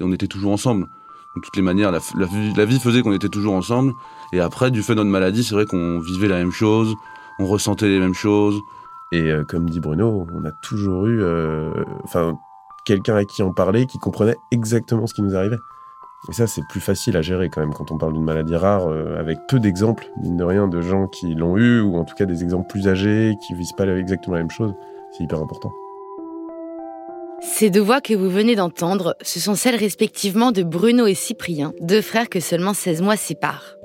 On était toujours ensemble. De toutes les manières, la, vie faisait qu'on était toujours ensemble. Et après, du fait de notre maladie, c'est vrai qu'on vivait la même chose, on ressentait les mêmes choses. Et euh, comme dit Bruno, on a toujours eu, euh, enfin, quelqu'un à qui en parler qui comprenait exactement ce qui nous arrivait. Et ça, c'est plus facile à gérer quand même quand on parle d'une maladie rare, euh, avec peu d'exemples, mine de rien, de gens qui l'ont eu, ou en tout cas des exemples plus âgés, qui visent pas exactement la même chose. C'est hyper important. Ces deux voix que vous venez d'entendre, ce sont celles respectivement de Bruno et Cyprien, deux frères que seulement 16 mois séparent.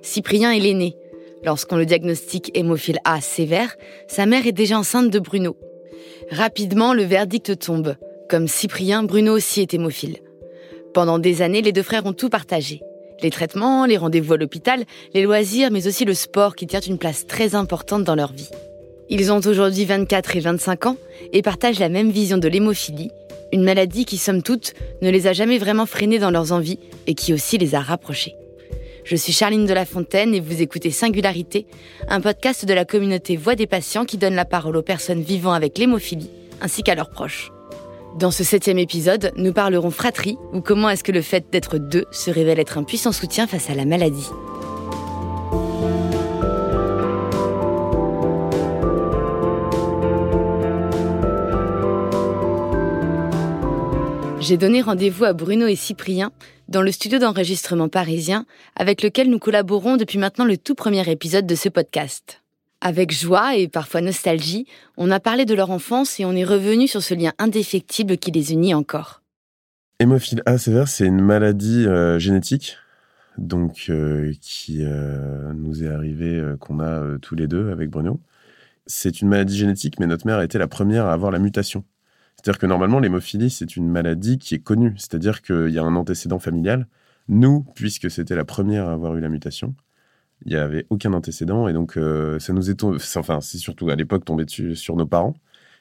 Cyprien est l'aîné. Lorsqu'on le diagnostique hémophile A sévère, sa mère est déjà enceinte de Bruno. Rapidement, le verdict tombe. Comme Cyprien, Bruno aussi est hémophile. Pendant des années, les deux frères ont tout partagé. Les traitements, les rendez-vous à l'hôpital, les loisirs, mais aussi le sport qui tient une place très importante dans leur vie. Ils ont aujourd'hui 24 et 25 ans et partagent la même vision de l'hémophilie, une maladie qui, somme toute, ne les a jamais vraiment freinés dans leurs envies et qui aussi les a rapprochés. Je suis Charline de la Fontaine et vous écoutez Singularité, un podcast de la communauté Voix des patients qui donne la parole aux personnes vivant avec l'hémophilie ainsi qu'à leurs proches. Dans ce septième épisode, nous parlerons fratrie ou comment est-ce que le fait d'être deux se révèle être un puissant soutien face à la maladie. J'ai donné rendez-vous à Bruno et Cyprien dans le studio d'enregistrement parisien avec lequel nous collaborons depuis maintenant le tout premier épisode de ce podcast. Avec joie et parfois nostalgie, on a parlé de leur enfance et on est revenu sur ce lien indéfectible qui les unit encore. Hémophile A sévère, c'est une maladie euh, génétique donc euh, qui euh, nous est arrivée, qu'on a tous les deux avec Bruno. C'est une maladie génétique, mais notre mère a été la première à avoir la mutation. C'est-à-dire que normalement, l'hémophilie, c'est une maladie qui est connue. C'est-à-dire qu'il y a un antécédent familial. Nous, puisque c'était la première à avoir eu la mutation, il n'y avait aucun antécédent. Et donc euh, ça nous est enfin c'est surtout à l'époque tombé dessus sur nos parents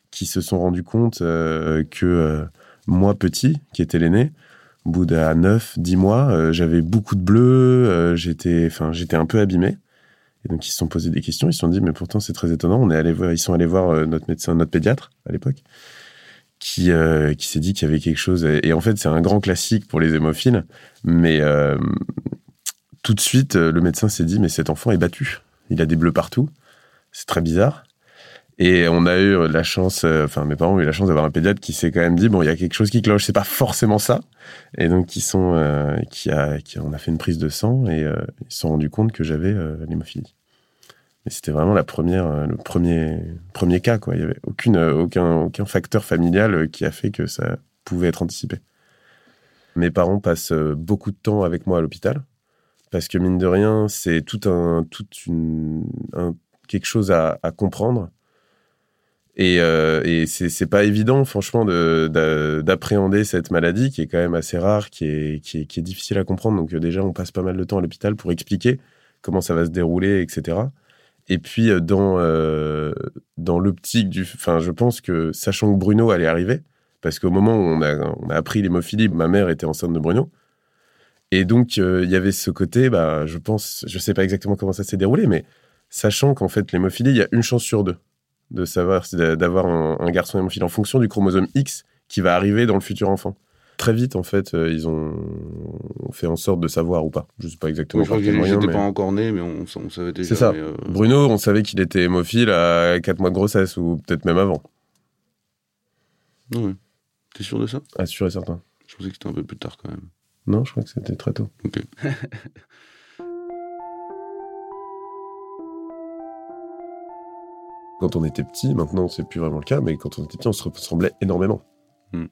qui se sont rendus compte euh, que euh, moi petit qui était l'aîné au bout de 9 10 mois j'avais beaucoup de bleu j'étais enfin j'étais un peu abîmé. Et donc ils se sont posé des questions. Ils se sont dit mais pourtant c'est très étonnant. On est allé voir ils sont allés voir notre médecin notre pédiatre à l'époque qui qui s'est dit qu'il y avait quelque chose et, en fait c'est un grand classique pour les hémophiles mais tout de suite, euh, le médecin s'est dit, mais cet enfant est battu. Il a des bleus partout. C'est très bizarre. Et on a eu la chance, euh, enfin mes parents ont eu la chance d'avoir un pédiatre qui s'est quand même dit bon il y a quelque chose qui cloche, c'est pas forcément ça. Et donc sont, euh, qui a, qui on a fait une prise de sang et ils se sont rendus compte que j'avais l'hémophilie. Et c'était vraiment la première, le premier, premier cas quoi. Il y avait aucune, aucun, aucun facteur familial qui a fait que ça pouvait être anticipé. Mes parents passent beaucoup de temps avec moi à l'hôpital parce que mine de rien, c'est tout un, toute une, quelque chose à, comprendre. Et, euh, et c'est pas évident, franchement, d'appréhender cette maladie qui est quand même assez rare, qui est, qui est, qui est difficile à comprendre. Donc, euh, déjà, on passe pas mal de temps à l'hôpital pour expliquer comment ça va se dérouler, etc. Et puis, euh, dans, euh, dans l'optique du. Enfin, je pense que, sachant que Bruno allait arriver, parce qu'au moment où on a, on a appris l'hémophilie, ma mère était enceinte de Bruno. Et donc, euh, il y avait ce côté, bah, je pense, je sais pas exactement comment ça s'est déroulé, mais sachant qu'en fait, l'hémophilie, il y a une chance sur deux de savoir, d'avoir un, garçon hémophile en fonction du chromosome X qui va arriver dans le futur enfant. Très vite, en fait, euh, ils ont fait en sorte de savoir ou pas. Je sais pas exactement. je crois n'était pas encore né, mais on, savait déjà. C'est ça. Euh, Bruno, on savait qu'il était hémophile à 4 mois de grossesse, ou peut-être même avant. Oui. T'es sûr de ça? Ah, sûr et certain. Je pensais que c'était un peu plus tard quand même. Non, je crois que c'était très tôt. Ok. quand on était petit, maintenant c'est plus vraiment le cas, mais quand on était petit, on se ressemblait énormément. Hmm.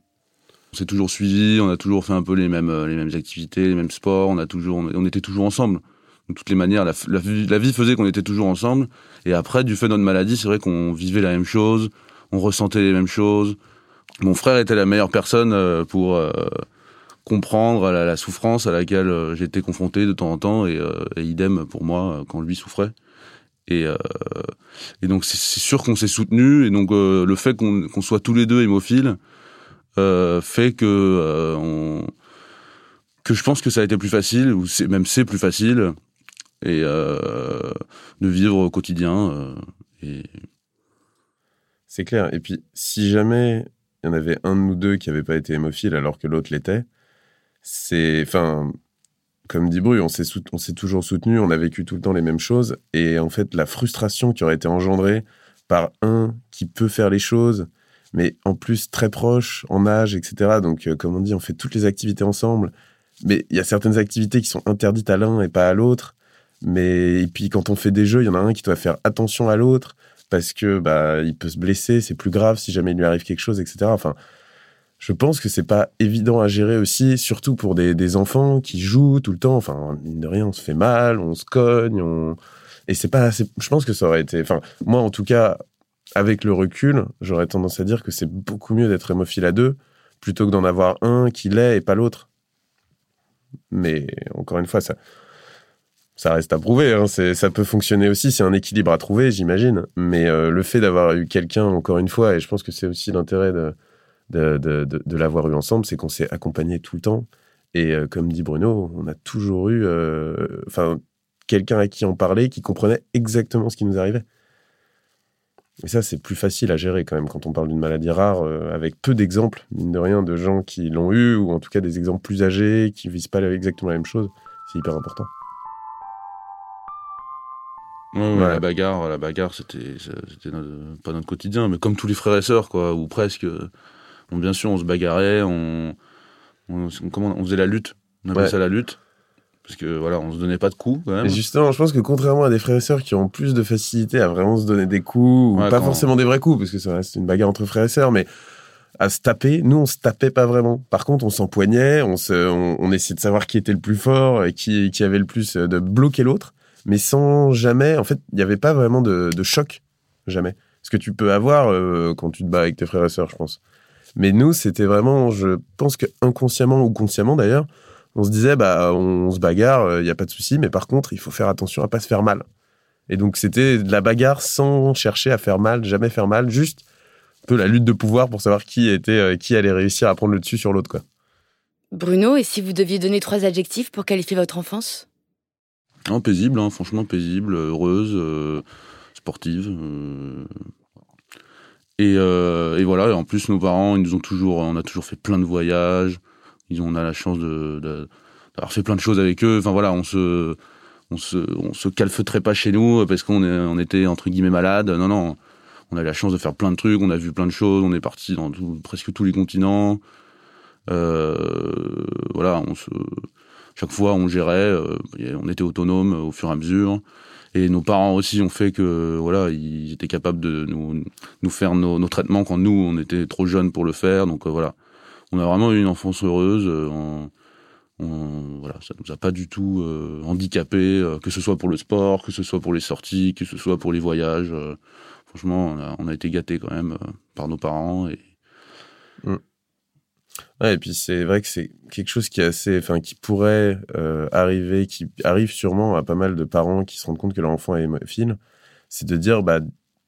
On s'est toujours suivi, on a toujours fait un peu les mêmes, euh, les mêmes activités, les mêmes sports, on, a toujours, on était toujours ensemble. De toutes les manières, la, vie faisait qu'on était toujours ensemble. Et après, du fait de notre maladie, c'est vrai qu'on vivait la même chose, on ressentait les mêmes choses. Mon frère était la meilleure personne euh, pour, euh, comprendre la, souffrance à laquelle j'étais confronté de temps en temps et, idem pour moi quand lui souffrait. Et donc c'est sûr qu'on s'est soutenu et donc le fait qu'on soit tous les deux hémophiles fait que on, que je pense que ça a été plus facile ou même c'est plus facile et de vivre au quotidien et c'est clair et puis si jamais il y en avait un de nous deux qui n'avait pas été hémophile alors que l'autre l'était c'est, enfin, comme dit Bru, on s'est, on s'est toujours soutenu, on a vécu tout le temps les mêmes choses. Et en fait, la frustration qui aurait été engendrée par un qui peut faire les choses, mais en plus très proche en âge, etc. Donc, euh, comme on dit, on fait toutes les activités ensemble. Mais il y a certaines activités qui sont interdites à l'un et pas à l'autre. Mais et puis quand on fait des jeux, il y en a un qui doit faire attention à l'autre parce que bah il peut se blesser, c'est plus grave si jamais il lui arrive quelque chose, etc. Enfin, je pense que c'est pas évident à gérer aussi, surtout pour des, des, enfants qui jouent tout le temps. Enfin, mine de rien, on se fait mal, on se cogne, on... et c'est pas. Je pense que ça aurait été. Enfin, moi en tout cas, avec le recul, j'aurais tendance à dire que c'est beaucoup mieux d'être hémophile à deux plutôt que d'en avoir un qui l'est et pas l'autre. Mais encore une fois, ça, reste à prouver. Hein. Ça peut fonctionner aussi. C'est un équilibre à trouver, j'imagine. Mais euh, le fait d'avoir eu quelqu'un, encore une fois, et je pense que c'est aussi l'intérêt de, l'avoir eu ensemble, c'est qu'on s'est accompagné tout le temps. Et euh, comme dit Bruno, on a toujours eu euh, quelqu'un à qui on parlait qui comprenait exactement ce qui nous arrivait. Et ça, c'est plus facile à gérer quand même quand on parle d'une maladie rare, avec peu d'exemples, mine de rien, de gens qui l'ont eu, ou en tout cas des exemples plus âgés, qui ne visent pas exactement la même chose. C'est hyper important. Ouais, La bagarre, la bagarre, c'était, c'était pas notre quotidien, mais comme tous les frères et sœurs, quoi, ou presque. On, bien sûr, on se bagarrait, on, on, comment, on faisait la lutte. On appelait ça la lutte. Parce que voilà, on se donnait pas de coups quand même. Et justement, je pense que contrairement à des frères et sœurs qui ont plus de facilité à vraiment se donner des coups, ou pas forcément des vrais coups, parce que ça reste une bagarre entre frères et sœurs, mais à se taper, nous on se tapait pas vraiment. Par contre, on s'empoignait, on, se, on, on, essayait de savoir qui était le plus fort et qui, qui avait le plus de bloquer l'autre mais sans jamais. En fait, il n'y avait pas vraiment de, choc, jamais. Ce que tu peux avoir euh, quand tu te bats avec tes frères et sœurs, je pense. Mais nous, c'était vraiment, je pense que inconsciemment ou consciemment d'ailleurs, on se disait, bah, on, se bagarre, il n'y a pas de souci, mais par contre, il faut faire attention à pas se faire mal. Et donc, c'était de la bagarre sans chercher à faire mal, jamais faire mal, juste un peu la lutte de pouvoir pour savoir qui était, euh, qui allait réussir à prendre le dessus sur l'autre, quoi. Bruno, et si vous deviez donner trois adjectifs pour qualifier votre enfance? Non, paisible, hein, franchement paisible, heureuse, euh, sportive. Euh. Et, euh, et, voilà, et en plus nos parents, ils nous ont toujours, on a toujours fait plein de voyages. Ils ont, on a la chance de, d'avoir fait plein de choses avec eux. Enfin voilà, on se, on se, on se calfeutrait pas chez nous parce qu'on on était entre guillemets malade. Non, non, on a la chance de faire plein de trucs, on a vu plein de choses, on est parti dans presque tous les continents. voilà, on se, chaque fois, on gérait, euh, on était autonome au fur et à mesure. Et nos parents aussi ont fait que voilà, ils étaient capables de nous, faire nos, nos traitements quand nous, on était trop jeunes pour le faire. Donc euh, voilà, on a vraiment eu une enfance heureuse. Euh, on, on, voilà, ça nous a pas du tout euh, handicapé, que ce soit pour le sport, que ce soit pour les sorties, que ce soit pour les voyages. franchement, on a, été gâtés quand même par nos parents. Et, mm. Et puis c'est vrai que c'est quelque chose qui est assez, enfin, qui pourrait euh, arriver, qui arrive sûrement à pas mal de parents qui se rendent compte que leur enfant est hémophile, c'est de dire, bah,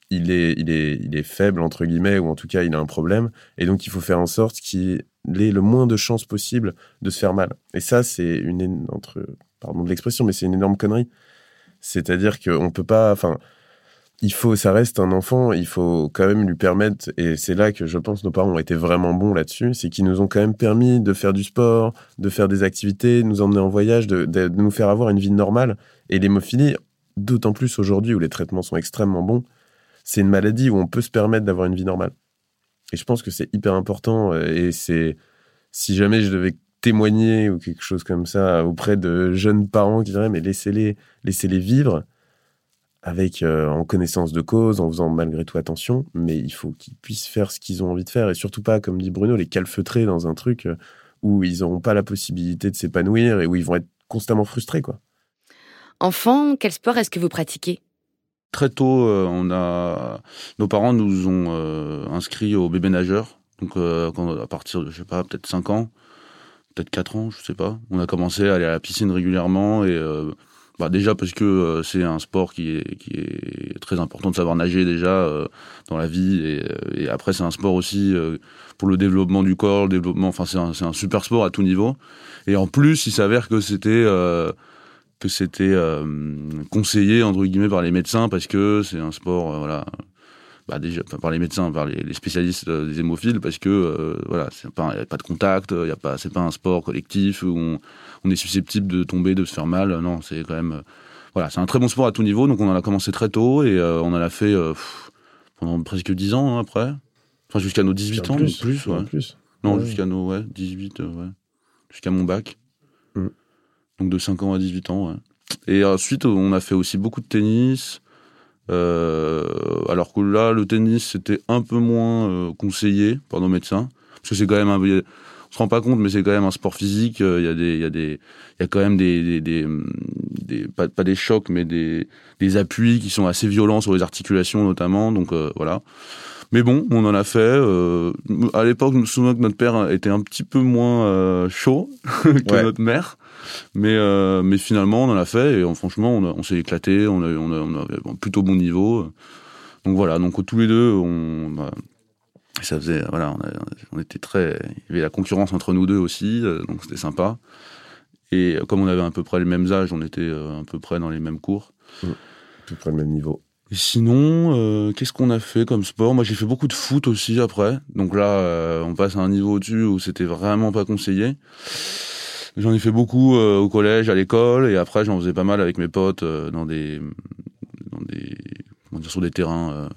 il est, il est, il est faible entre guillemets, ou en tout cas, il a un problème, et donc il faut faire en sorte qu'il ait le moins de chances possible de se faire mal. Et ça, c'est une entre, pardon de l'expression, mais c'est une énorme connerie. C'est-à-dire qu'on peut pas, enfin, il faut, ça reste un enfant, il faut quand même lui permettre, et c'est là que je pense nos parents ont été vraiment bons là-dessus, c'est qu'ils nous ont quand même permis de faire du sport, de faire des activités, de nous emmener en voyage, de, de, nous faire avoir une vie normale. Et l'hémophilie, d'autant plus aujourd'hui où les traitements sont extrêmement bons, c'est une maladie où on peut se permettre d'avoir une vie normale. Et je pense que c'est hyper important, euh, et c'est, si jamais je devais témoigner ou quelque chose comme ça auprès de jeunes parents qui diraient mais laissez-les laissez-les vivre avec euh, en connaissance de cause, en faisant malgré tout attention, mais il faut qu'ils puissent faire ce qu'ils ont envie de faire et surtout pas, comme dit Bruno, les calfeutrer dans un truc euh, où ils n'auront pas la possibilité de s'épanouir et où ils vont être constamment frustrés, quoi. Enfant, quel sport est-ce que vous pratiquez? Très tôt, euh, on a nos parents nous ont inscrits au bébé nageur, donc à partir de je sais pas, peut-être 5 ans, peut-être 4 ans, je sais pas. On a commencé à aller à la piscine régulièrement et bah déjà parce que euh, c'est un sport qui est, qui est très important de savoir nager déjà euh, dans la vie et, euh, et après c'est un sport aussi pour le développement du corps, le développement. Enfin c'est un, un, super sport à tout niveau. Et en plus il s'avère que c'était que c'était conseillé entre guillemets par les médecins parce que c'est un sport voilà bah déjà par les médecins, par les, spécialistes des hémophiles, parce que voilà, c'est pas, y a pas de contact, il y a pas, c'est pas un sport collectif où on, on, est susceptible de tomber, de se faire mal. Non, c'est quand même, voilà, c'est un très bon sport à tout niveau. Donc on en a commencé très tôt et on en a fait pendant presque 10 ans hein, après, enfin jusqu'à nos 18 ans, plus, plus, ouais. plus. Non, jusqu'à nos ouais, 18, ouais. jusqu'à mon bac. Donc de 5 ans à 18 ans, ouais. Et ensuite, on a fait aussi beaucoup de tennis. Euh, alors que là, le tennis, c'était un peu moins euh, conseillé par nos médecins. Parce que c'est quand même un. On se rend pas compte, mais c'est quand même un sport physique. Euh, il y a des, il y a des, il y a quand même des, des, des, pas, pas, des chocs, mais des, des appuis qui sont assez violents sur les articulations notamment. Donc voilà. Mais bon, on en a fait. Euh, à l'époque, je me souviens que notre père était un petit peu moins euh, chaud que notre mère. Mais, euh, mais finalement, on en a fait et franchement, on, s'est éclaté. On, a, on, on avait un plutôt bon niveau. Donc voilà, donc tous les deux, on, bah, ça faisait, voilà, on, était très. Il y avait la concurrence entre nous deux aussi, donc c'était sympa. Et comme on avait à peu près les mêmes âges, on était à peu près dans les mêmes cours. Mmh. À peu près le même niveau sinon, euh, qu'est-ce qu'on a fait comme sport? Moi, j'ai fait beaucoup de foot aussi après. Donc là, euh, on passe à un niveau au-dessus où c'était vraiment pas conseillé. J'en ai fait beaucoup euh, au collège, à l'école, et après, j'en faisais pas mal avec mes potes dans des, dans des, comment dire, sur des terrains.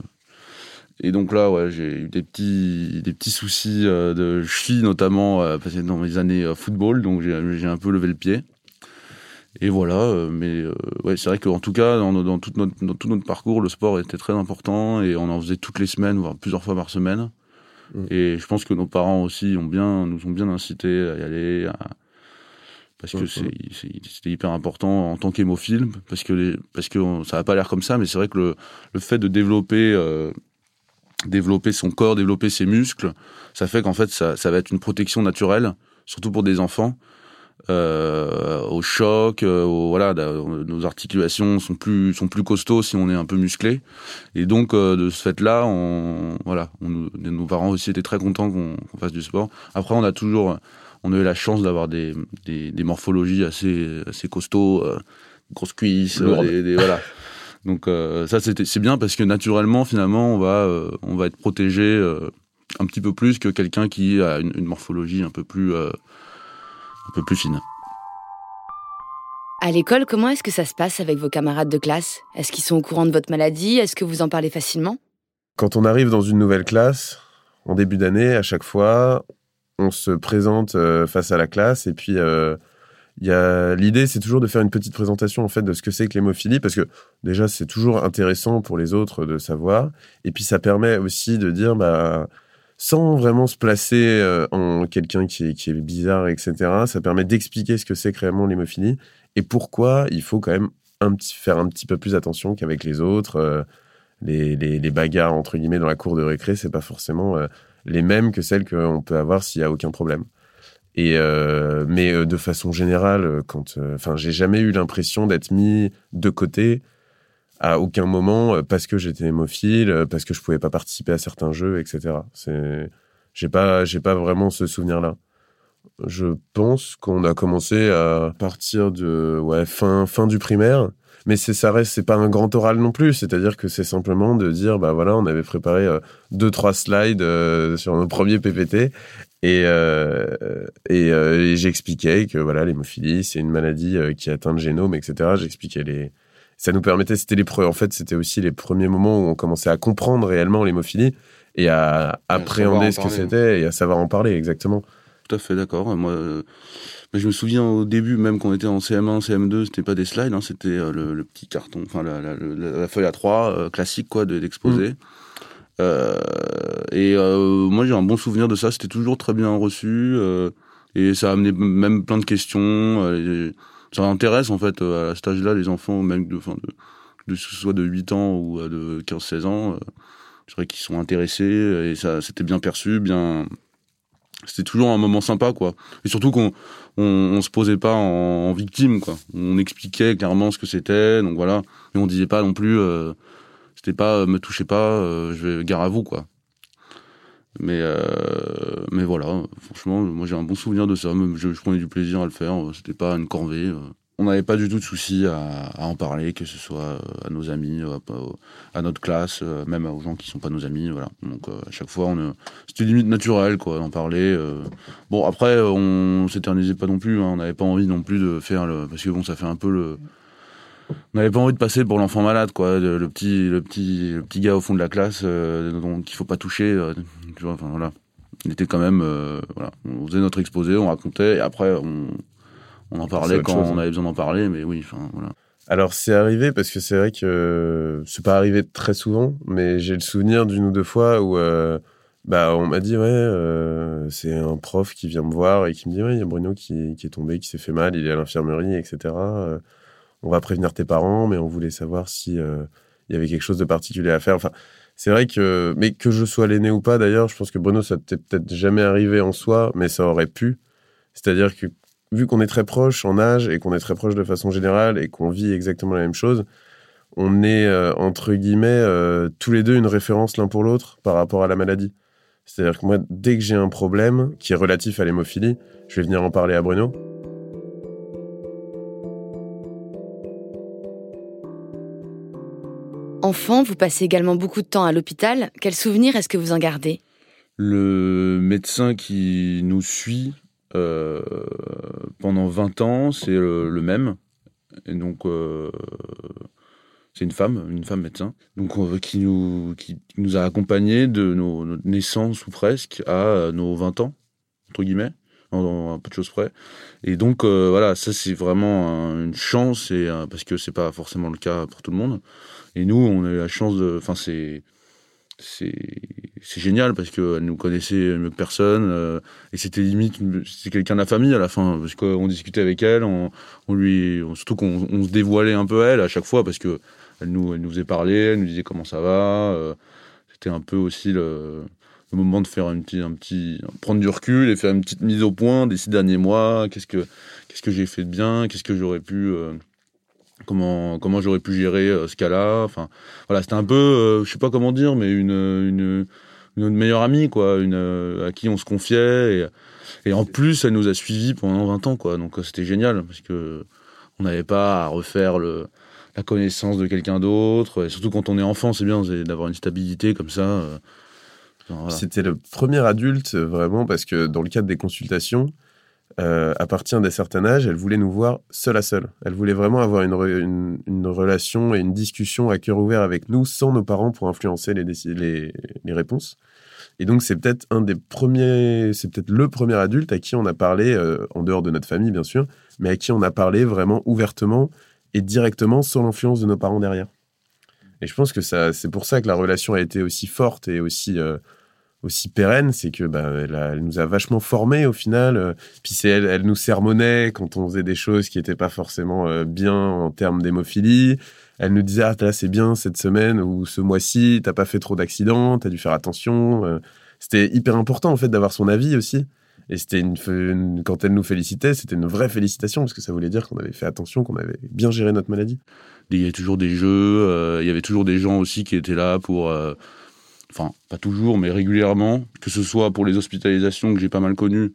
Et donc là, ouais, j'ai eu des petits, des petits soucis de cheville notamment dans mes années football, donc j'ai un peu levé le pied. Et voilà, euh, mais euh, ouais, c'est vrai qu'en tout cas, dans, dans, tout notre, dans tout notre parcours, le sport était très important et on en faisait toutes les semaines, voire plusieurs fois par semaine. Mm. Et je pense que nos parents aussi ont bien, nous ont bien incités à y aller, parce que c'était hyper important en tant qu'hémophile, parce que les, parce que ça n'a pas l'air comme ça, mais c'est vrai que le, le fait de développer euh, développer son corps, développer ses muscles, ça fait qu'en fait ça, ça va être une protection naturelle, surtout pour des enfants euh, au choc, euh, voilà, nos articulations sont plus sont plus costauds si on est un peu musclé. Et donc euh, de ce fait-là, on voilà, on, nos parents aussi étaient très contents qu'on fasse du sport. Après, on a toujours, on a eu la chance d'avoir des, des, des, morphologies assez assez costauds, euh, grosses cuisses, des, voilà. Donc ça c'est bien parce que naturellement finalement on va on va être protégé un petit peu plus que quelqu'un qui a une, une morphologie un peu plus un peu plus fine. À l'école, comment est-ce que ça se passe avec vos camarades de classe? Est-ce qu'ils sont au courant de votre maladie? Est-ce que vous en parlez facilement? Quand on arrive dans une nouvelle classe, en début d'année, à chaque fois, on se présente euh, face à la classe et puis euh, il y a l'idée, c'est toujours de faire une petite présentation en fait de ce que c'est que l'hémophilie parce que déjà c'est toujours intéressant pour les autres de savoir et puis ça permet aussi de dire bah sans vraiment se placer euh, en quelqu'un qui est, qui est bizarre, etc. Ça permet d'expliquer ce que c'est réellement l'hémophilie et pourquoi il faut quand même un petit, faire un petit peu plus attention qu'avec les autres. Les, les, bagarres, entre guillemets, dans la cour de récré, c'est pas forcément les mêmes que celles qu'on peut avoir s'il y a aucun problème. Et mais de façon générale, quand, enfin, j'ai jamais eu l'impression d'être mis de côté à aucun moment euh, parce que j'étais hémophile, euh, parce que je pouvais pas participer à certains jeux, etc. C'est, j'ai pas, j'ai pas vraiment ce souvenir-là. Je pense qu'on a commencé à partir de ouais fin fin du primaire, mais c'est ça reste c'est pas un grand oral non plus. C'est-à-dire que c'est simplement de dire bah voilà on avait préparé euh, deux trois slides sur nos premiers PPT et et, et j'expliquais que voilà l'hémophilie c'est une maladie qui atteint le génome etc. J'expliquais les ça nous permettait, c'était les en fait, c'était aussi les premiers moments où on commençait à comprendre réellement l'hémophilie et à appréhender ce que c'était et à savoir en parler, exactement. Tout à fait d'accord. Moi, euh, je me souviens au début, même quand on était en CM1, CM2, c'était pas des slides, hein, c'était euh, le, petit carton, enfin la, feuille A3 euh, classique quoi, d'exposer. Mmh. et moi, j'ai un bon souvenir de ça. C'était toujours très bien reçu et ça a amené même plein de questions ça intéresse en fait à cet âge-là les enfants, même de, enfin, de, de, soit de 8 ans ou de 15-16 ans. Euh, c'est vrai qu'ils sont intéressés et ça c'était bien perçu, bien. C'était toujours un moment sympa quoi. Et surtout qu'on on, se posait pas en, victime quoi. On expliquait clairement ce que c'était, donc voilà. Mais on disait pas non plus, euh, c'était pas me touchez pas, euh, je vais gare à vous quoi. Mais, euh, mais voilà, franchement, moi j'ai un bon souvenir de ça. je, prenais du plaisir à le faire. C'était pas une corvée. Euh. on n'avait pas du tout de souci à, en parler, que ce soit à nos amis, à, notre classe, même aux gens qui sont pas nos amis. Voilà. Donc à chaque fois, on, c'était limite naturel quoi, d'en parler. Bon après, on s'éternisait pas non plus. Hein. on n'avait pas envie non plus de faire le, parce que bon, ça fait un peu le on n'avait pas envie de passer pour l'enfant malade, quoi, le petit, le petit, le petit gars au fond de la classe, euh, donc il faut pas toucher. Euh, tu vois, enfin voilà. On était quand même, euh, voilà, on faisait notre exposé, on racontait, et après on, on en parlait quand on avait besoin d'en parler, mais oui, enfin voilà. Alors c'est arrivé parce que c'est vrai que c'est pas arrivé très souvent, mais j'ai le souvenir d'une ou deux fois où bah on m'a dit ouais c'est un prof qui vient me voir et qui me dit ouais il y a Bruno qui, qui est tombé, qui s'est fait mal, il est à l'infirmerie, etc on va prévenir tes parents, mais on voulait savoir si euh, il y avait quelque chose de particulier à faire. Enfin, c'est vrai que, mais que je sois l'aîné ou pas, d'ailleurs, je pense que Bruno, ça t'est peut-être jamais arrivé en soi, mais ça aurait pu. C'est-à-dire que vu qu'on est très proche en âge et qu'on est très proche de façon générale et qu'on vit exactement la même chose, on est euh, entre guillemets euh, tous les deux une référence l'un pour l'autre par rapport à la maladie. C'est-à-dire que moi, dès que j'ai un problème qui est relatif à l'hémophilie, je vais venir en parler à Bruno. Enfant, vous passez également beaucoup de temps à l'hôpital. Quel souvenir est-ce que vous en gardez? Le médecin qui nous suit euh, pendant 20 ans, c'est le, même. Et donc, euh, c'est une femme, une femme médecin, donc qui nous, qui nous a accompagnés de nos, naissances ou presque à nos 20 ans, entre guillemets un peu de choses près. Et donc euh, voilà, ça c'est vraiment une chance parce que c'est pas forcément le cas pour tout le monde. Et nous, on a eu la chance de. Enfin, c'est. C'est génial parce qu'elle nous connaissait mieux personne. Euh, et c'était limite. C'est quelqu'un de la famille à la fin. Parce qu'on discutait avec elle. On, lui, surtout qu'on se dévoilait un peu à elle à chaque fois parce que elle nous, elle nous faisait parler. Elle nous disait comment ça va. Euh, c'était un peu aussi le, moment de faire un petit, un petit. prendre du recul et faire une petite mise au point des six derniers mois. Qu'est-ce que, que j'ai fait de bien Qu'est-ce que j'aurais pu. Euh, comment comment j'aurais pu gérer euh, ce cas-là. Enfin, voilà, c'était un peu, euh, je sais pas comment dire, mais une une, meilleure amie, quoi, euh, à qui on se confiait. Et, en plus, elle nous a suivis pendant 20 ans, quoi. Donc c'était génial parce que on n'avait pas à refaire le la connaissance de quelqu'un d'autre. Et surtout quand on est enfant, c'est bien d'avoir une stabilité comme ça. C'était le premier adulte vraiment parce que dans le cadre des consultations, euh, à partir d'un certain âge, elle voulait nous voir seul à seul. Elle voulait vraiment avoir une, une, relation et une discussion à cœur ouvert avec nous, sans nos parents pour influencer les, les, les réponses. Et donc, c'est peut-être un des premiers, c'est peut-être le premier adulte à qui on a parlé, euh, en dehors de notre famille, bien sûr, mais à qui on a parlé vraiment ouvertement et directement sans l'influence de nos parents derrière. Et je pense que c'est pour ça que la relation a été aussi forte et aussi euh, aussi pérenne, c'est que bah, elle, nous a vachement formés au final. Euh, puis c'est elle, elle nous sermonnait quand on faisait des choses qui n'étaient pas forcément euh, bien en termes d'hémophilie. Elle nous disait ah là c'est bien cette semaine ou ce mois-ci t'as pas fait trop d'accidents, t'as dû faire attention. Euh. c'était hyper important en fait d'avoir son avis aussi. Et c'était une, quand elle nous félicitait, c'était une vraie félicitation parce que ça voulait dire qu'on avait fait attention, qu'on avait bien géré notre maladie. Il y avait toujours des jeux, il y avait toujours des gens aussi qui étaient là pour enfin pas toujours, mais régulièrement, que ce soit pour les hospitalisations que j'ai pas mal connues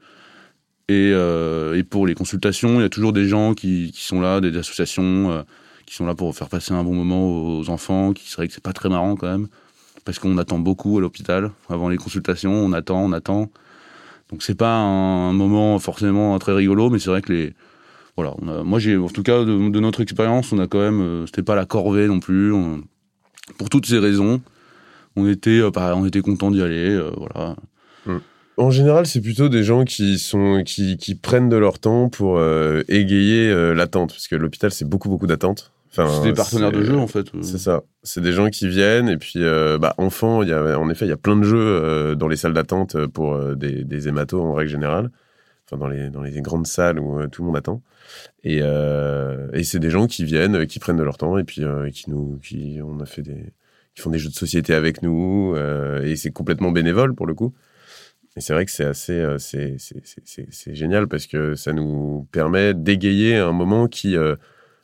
et, euh, et, pour les consultations, il y a toujours des gens qui, qui sont là, des associations euh, qui sont là pour faire passer un bon moment aux enfants, qui serait que c'est pas très marrant quand même, parce qu'on attend beaucoup à l'hôpital avant les consultations, on attend, on attend. Donc c'est pas un, moment forcément très rigolo, mais c'est vrai que les voilà, moi j'ai en tout cas de, notre expérience, on a quand même, euh, c'était pas la corvée non plus, pour toutes ces raisons on était, euh, on était content d'y aller, euh, voilà. Mm. En général, c'est plutôt des gens qui sont qui, qui prennent de leur temps pour euh, égayer l'attente, parce que l'hôpital c'est beaucoup beaucoup d'attente. Enfin, c'est des partenaires de jeu en fait. C'est ça. C'est des gens qui viennent et puis bah enfants, il y a en effet il y a plein de jeux dans les salles d'attente pour des, des hématos en règle générale. Enfin dans les dans les grandes salles où tout le monde attend. Et, et c'est des gens qui viennent, qui prennent de leur temps et puis qui nous qui on a fait des qui font des jeux de société avec nous, euh, et c'est complètement bénévole pour le coup. Et c'est vrai que c'est assez, euh, c'est, c'est, génial parce que ça nous permet d'égayer un moment qui, euh,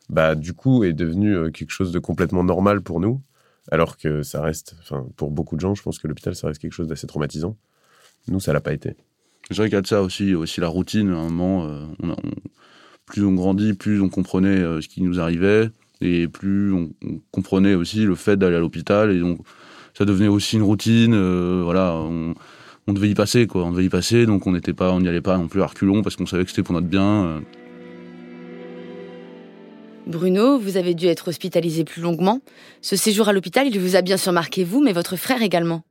bah, du coup, est devenu quelque chose de complètement normal pour nous, alors que ça reste, enfin, pour beaucoup de gens, je pense que l'hôpital, ça reste quelque chose d'assez traumatisant. Nous, ça l'a pas été. Je regarde ça aussi, aussi la routine. À un moment, plus on grandit, plus on comprenait ce qui nous arrivait et plus on, comprenait aussi le fait d'aller à l'hôpital et donc ça devenait aussi une routine. voilà, on, on, devait y passer quoi, on devait y passer, donc on n'était pas, on n'y allait pas non plus à reculons parce qu'on savait que c'était pour notre bien. Bruno, vous avez dû être hospitalisé plus longuement. Ce séjour à l'hôpital, il vous a bien sûr marqué vous, mais votre frère également.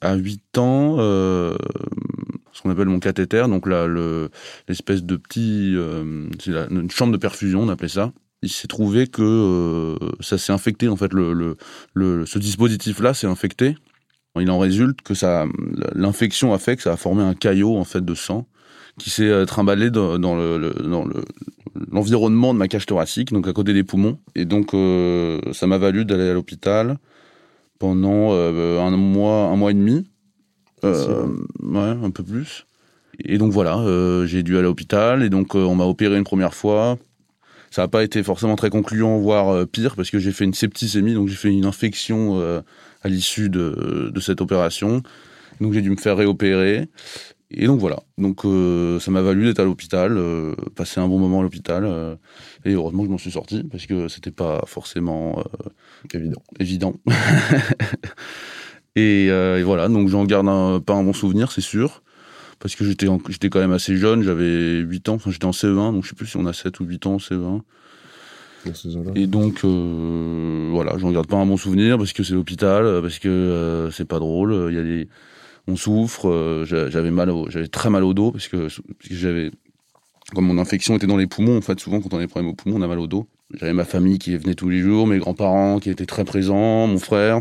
À 8 ans, euh, ce qu'on appelle mon cathéter, donc l'espèce de petit, euh, c'est une chambre de perfusion, on appelait ça. Il s'est trouvé que euh, ça s'est infecté en fait, le, ce dispositif-là s'est infecté. Il en résulte que ça, l'infection a fait que ça a formé un caillot en fait de sang qui s'est trimballé dans, le, dans le, l'environnement de ma cage thoracique, donc à côté des poumons. Et donc, euh, ça m'a valu d'aller à l'hôpital pendant euh, un mois, un mois et demi. Euh, ouais, un peu plus. Et donc voilà, j'ai dû aller à l'hôpital et donc on m'a opéré une première fois. Ça n'a pas été forcément très concluant, voire pire, parce que j'ai fait une septicémie, donc j'ai fait une infection à l'issue de, de cette opération. Donc j'ai dû me faire réopérer. Et donc voilà. Donc euh, ça m'a valu d'être à l'hôpital, euh, passer un bon moment à l'hôpital. Euh, et heureusement que je m'en suis sorti parce que c'était pas forcément évident. Évident. et, et, voilà. Donc j'en garde pas un bon souvenir, c'est sûr, parce que j'étais j'étais quand même assez jeune. J'avais 8 ans. Enfin j'étais en CE1, donc je sais plus si on a 7 ou 8 ans en CE1. Et donc voilà, j'en garde pas un bon souvenir parce que c'est l'hôpital, parce que c'est pas drôle. Il y a des on souffre. Euh, j'avais mal, j'avais très mal au dos parce que, j'avais, comme mon infection était dans les poumons, en fait, souvent quand on a des problèmes aux poumons, on a mal au dos. J'avais ma famille qui venait tous les jours, mes grands-parents qui étaient très présents, mon frère.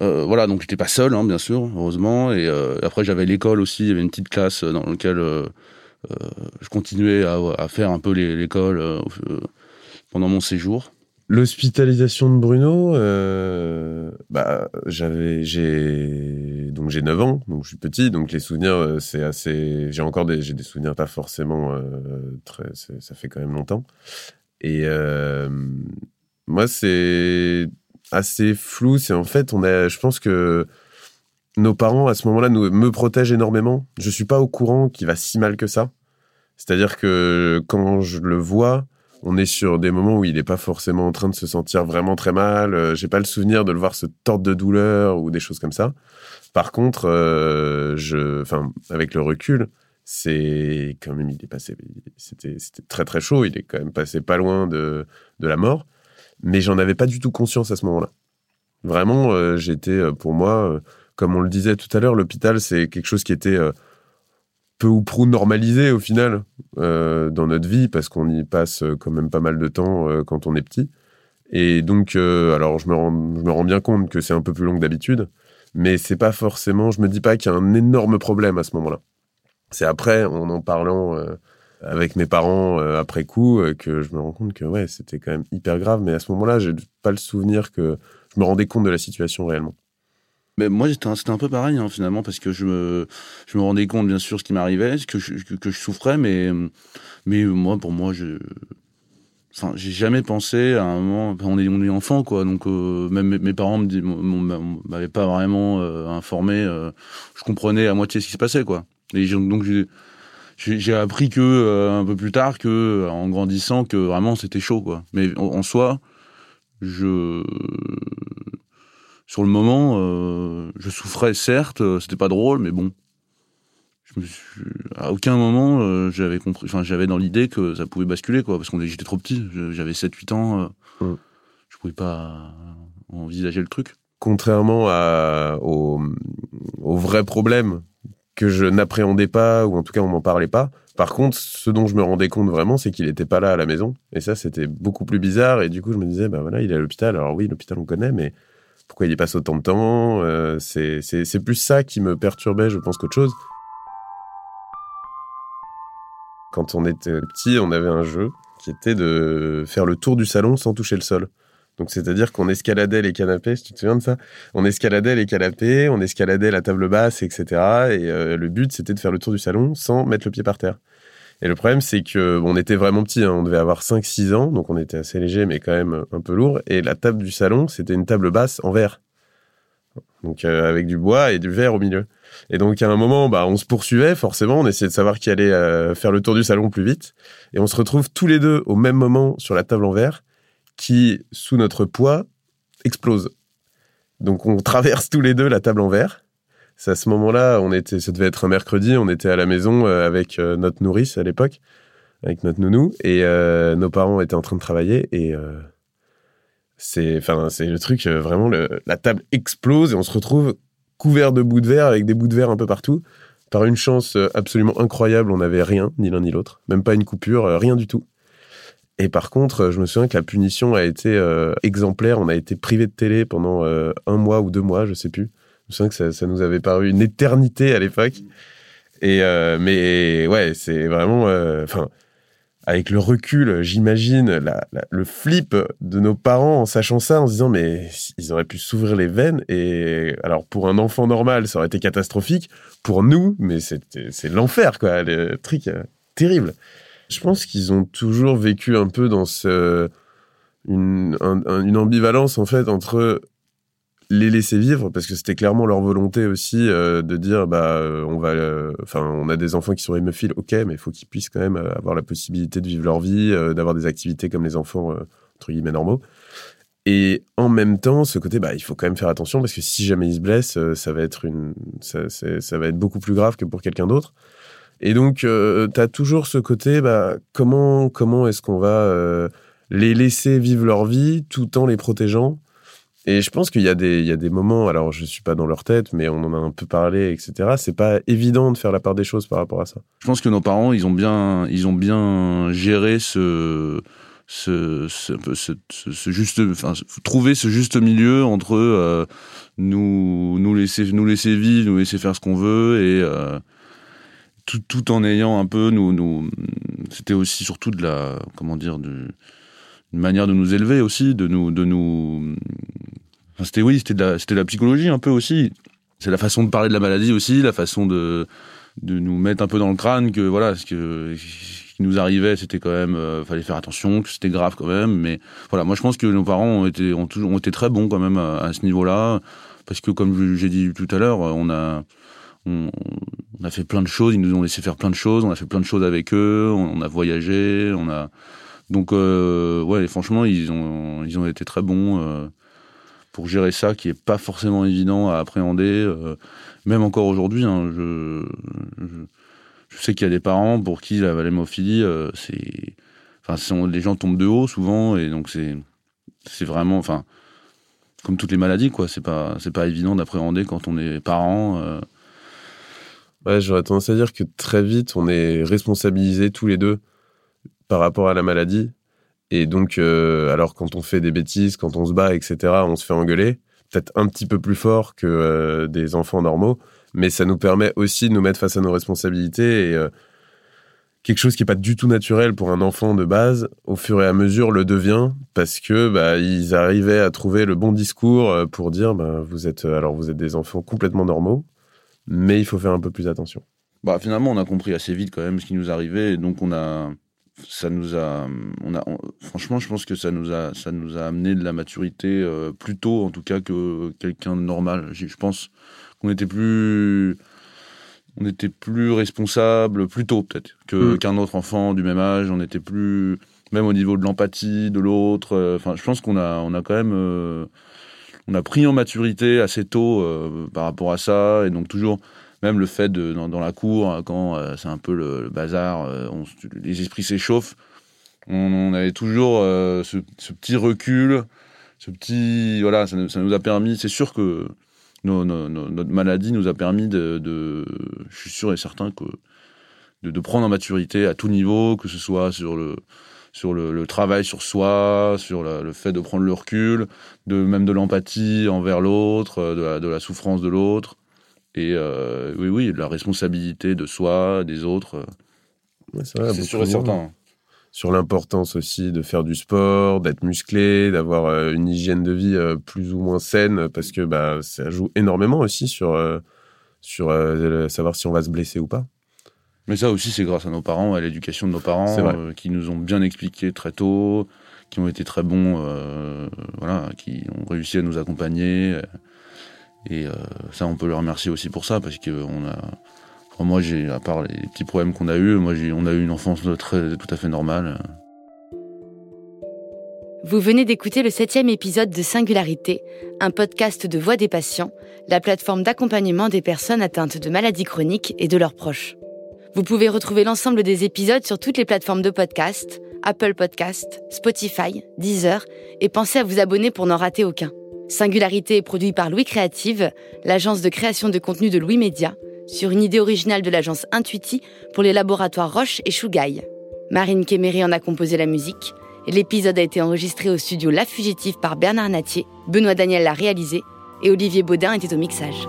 Euh, euh, voilà, donc j'étais pas seul, hein, bien sûr, heureusement. Et après, j'avais l'école aussi. Il y avait une petite classe dans laquelle je continuais à, faire un peu l'école pendant mon séjour. L'hospitalisation de Bruno, euh, bah, j'avais, j'ai, donc j'ai 9 ans, donc je suis petit, donc les souvenirs, euh, c'est assez, j'ai encore des, j'ai des souvenirs pas forcément euh, très, ça fait quand même longtemps. Et euh, moi, c'est assez flou. C'est en fait, on a, je pense que nos parents à ce moment-là me protègent énormément. Je suis pas au courant qu'il va si mal que ça. C'est-à-dire que quand je le vois, on est sur des moments où il n'est pas forcément en train de se sentir vraiment très mal. Euh, j'ai pas le souvenir de le voir se tordre de douleur ou des choses comme ça. Par contre, euh, enfin, avec le recul, c'est quand même il est passé, c'était très très chaud. Il est quand même passé pas loin de de la mort, mais j'en avais pas du tout conscience à ce moment-là. Vraiment, euh, j'étais pour moi, comme on le disait tout à l'heure, l'hôpital c'est quelque chose qui était peu ou prou normalisé au final euh, dans notre vie parce qu'on y passe euh, quand même pas mal de temps euh, quand on est petit. Et donc, alors je me, rends, je me rends bien compte que c'est un peu plus long que d'habitude, mais c'est pas forcément, je me dis pas qu'il y a un énorme problème à ce moment-là. C'est après, en en parlant avec mes parents après coup, que je me rends compte que ouais, c'était quand même hyper grave, mais à ce moment-là, j'ai pas le souvenir que je me rendais compte de la situation réellement. Mais moi, c'était un, peu pareil, hein, finalement, parce que je me, je me rendais compte, bien sûr, ce qui m'arrivait, que que, je souffrais, mais, mais moi, pour moi, je. Enfin, j'ai jamais pensé à un moment. On est, on est enfant, quoi. Donc, euh, même mes, parents m'avaient pas vraiment euh, informé. Euh, je comprenais à moitié ce qui se passait, quoi. Et donc, j'ai appris que un peu plus tard que, en grandissant, que vraiment c'était chaud, quoi. Mais en soi, je sur le moment, euh, je souffrais certes, euh, c'était pas drôle, mais bon. Je me suis... À aucun moment, euh, j'avais compris, enfin, j'avais dans l'idée que ça pouvait basculer, quoi, parce qu'on j'étais trop petit, j'avais 7-8 ans, euh, je pouvais pas envisager le truc. Contrairement à, au, au vrai problème que je n'appréhendais pas, ou en tout cas on m'en parlait pas. Par contre, ce dont je me rendais compte vraiment, c'est qu'il n'était pas là à la maison. Et ça, c'était beaucoup plus bizarre. Et du coup, je me disais, bah voilà, il est à l'hôpital. Alors oui, l'hôpital, on connaît, mais pourquoi il y passe autant de temps. Euh, c'est plus ça qui me perturbait, je pense, qu'autre chose. Quand on était petit, on avait un jeu qui était de faire le tour du salon sans toucher le sol. Donc, c'est-à-dire qu'on escaladait les canapés, tu te souviens de ça On escaladait les canapés, on escaladait la table basse, etc. Et euh, le but, c'était de faire le tour du salon sans mettre le pied par terre. Et le problème, c'est que on était vraiment petit, hein. on devait avoir 5-6 ans, donc on était assez léger, mais quand même un peu lourd. Et la table du salon, c'était une table basse en verre. Donc euh, avec du bois et du verre au milieu. Et donc à un moment, bah, on se poursuivait forcément, on essayait de savoir qui allait euh, faire le tour du salon plus vite, et on se retrouve tous les deux au même moment sur la table en verre, qui sous notre poids explose. Donc on traverse tous les deux la table en verre. C'est à ce moment-là, on était, ça devait être un mercredi, on était à la maison euh, avec euh, notre nourrice à l'époque, avec notre nounou, et nos parents étaient en train de travailler et c'est, enfin, c'est le truc vraiment, la table explose et on se retrouve couvert de bouts de verre avec des bouts de verre un peu partout. Par une chance euh, absolument incroyable, on n'avait rien, ni l'un ni l'autre, même pas une coupure, euh, rien du tout. Et par contre, euh, je me souviens que la punition a été exemplaire. On a été privé de télé pendant un mois ou deux mois, je sais plus. Je me souviens que ça, nous avait paru une éternité à l'époque. Et mais ouais, c'est vraiment, enfin, avec le recul, j'imagine le flip de nos parents en sachant ça, en se disant mais ils auraient pu s'ouvrir les veines. Et alors pour un enfant normal, ça aurait été catastrophique. Pour nous, mais c'est l'enfer quoi, le truc euh, terrible. Je pense qu'ils ont toujours vécu un peu dans une, ambivalence en fait entre les laisser vivre parce que c'était clairement leur volonté aussi euh, de dire bah euh, on va euh, enfin on a des enfants qui sont hémophiles ok mais il faut qu'ils puissent quand même avoir la possibilité de vivre leur vie d'avoir des activités comme les enfants entre guillemets normaux. Et en même temps ce côté bah il faut quand même faire attention parce que si jamais ils se blessent ça va être une ça va être beaucoup plus grave que pour quelqu'un d'autre et donc tu as toujours ce côté bah comment comment est-ce qu'on va les laisser vivre leur vie tout en les protégeant? Et je pense qu'il y a des, y a des moments, alors je suis pas dans leur tête, mais on en a un peu parlé, etc. C'est pas évident de faire la part des choses par rapport à ça. Je pense que nos parents, ils ont bien, ils ont bien géré ce, ce, juste, trouver ce juste milieu entre euh, nous, nous laisser, nous laisser vivre, nous laisser faire ce qu'on veut et euh, tout, tout en ayant un peu, nous, nous, c'était aussi surtout de la, comment dire, du, une manière de nous élever aussi, de nous, de nous. c'était oui, c'était de la, psychologie un peu aussi. C'est la façon de parler de la maladie aussi, la façon de de nous mettre un peu dans le crâne que voilà, ce, qui nous arrivait, c'était quand même, euh, fallait faire attention, que c'était grave quand même. Mais voilà, moi je pense que nos parents ont été, ont toujours, ont été très bons quand même à, ce niveau-là, parce que comme j'ai dit tout à l'heure, on a a fait plein de choses, ils nous ont laissé faire plein de choses, on a fait plein de choses avec eux, on, on a voyagé, on a donc, euh, ouais, franchement, ils ont, ils ont été très bons euh, pour gérer ça, qui est pas forcément évident à appréhender. Euh, même encore aujourd'hui, hein, je, je, sais qu'il y a des parents pour qui la l'hémophilie, c'est, enfin, les gens tombent de haut souvent, et donc c'est, c'est vraiment, enfin, comme toutes les maladies, quoi. C'est pas, c'est pas évident d'appréhender quand on est parent. Ouais, j'aurais tendance à dire que très vite, on est responsabilisés tous les deux par rapport à la maladie. Et donc, euh, alors quand on fait des bêtises, quand on se bat, etc., on se fait engueuler, peut-être un petit peu plus fort que euh, des enfants normaux, mais ça nous permet aussi de nous mettre face à nos responsabilités et euh, quelque chose qui est pas du tout naturel pour un enfant de base, au fur et à mesure le devient parce que bah, ils arrivaient à trouver le bon discours pour dire bah, vous êtes alors vous êtes des enfants complètement normaux, mais il faut faire un peu plus attention. Bah finalement on a compris assez vite quand même ce qui nous arrivait et donc on a ça nous a, on a, franchement, je pense que ça nous a, ça nous a amené de la maturité euh, plus tôt, en tout cas, que quelqu'un de normal. Je pense qu'on était plus, on était plus responsable plus tôt peut-être que mm. qu'un autre enfant du même âge. On était plus, même au niveau de l'empathie de l'autre. Euh, enfin, je pense qu'on a, on a quand même, euh, on a pris en maturité assez tôt par rapport à ça, et donc toujours même le fait de dans, la cour euh, quand euh, c'est un peu le, bazar, euh, les esprits s'échauffent. On, avait toujours ce, petit recul, ce petit voilà, ça, nous a permis. C'est sûr que notre maladie nous a permis de, je suis sûr et certain que de, prendre en maturité à tout niveau, que ce soit sur le sur le, travail sur soi, sur le fait de prendre le recul, de même de l'empathie envers l'autre, de de la souffrance de l'autre. Et euh, oui, oui, la responsabilité de soi, des autres. c'est sûr et certain. Sur l'importance aussi de faire du sport, d'être musclé, d'avoir euh, une hygiène de vie euh, plus ou moins saine, parce que bah, ça joue énormément aussi sur, sur savoir si on va se blesser ou pas. Mais ça aussi, c'est grâce à nos parents, à l'éducation de nos parents, qui nous ont bien expliqué très tôt, qui ont été très bons, voilà, qui ont réussi à nous accompagner. Et ça, on peut le remercier aussi pour ça, parce que on a, moi, j'ai, à part les petits problèmes qu'on a eus, moi, on a eu une enfance très, tout à fait normale. Vous venez d'écouter le septième épisode de Singularité, un podcast de Voix des patients, la plateforme d'accompagnement des personnes atteintes de maladies chroniques et de leurs proches. Vous pouvez retrouver l'ensemble des épisodes sur toutes les plateformes de podcast, Apple Podcast, Spotify, Deezer, et pensez à vous abonner pour n'en rater aucun. Singularité est produit par Louis Créative, l'agence de création de contenu de Louis Média, sur une idée originale de l'agence Intuiti pour les laboratoires Roche et Chougaille. Marine Kéméré en a composé la musique. L'épisode a été enregistré au studio La Fugitive par Bernard Natier, Benoît Daniel l'a réalisé et Olivier Baudin était au mixage.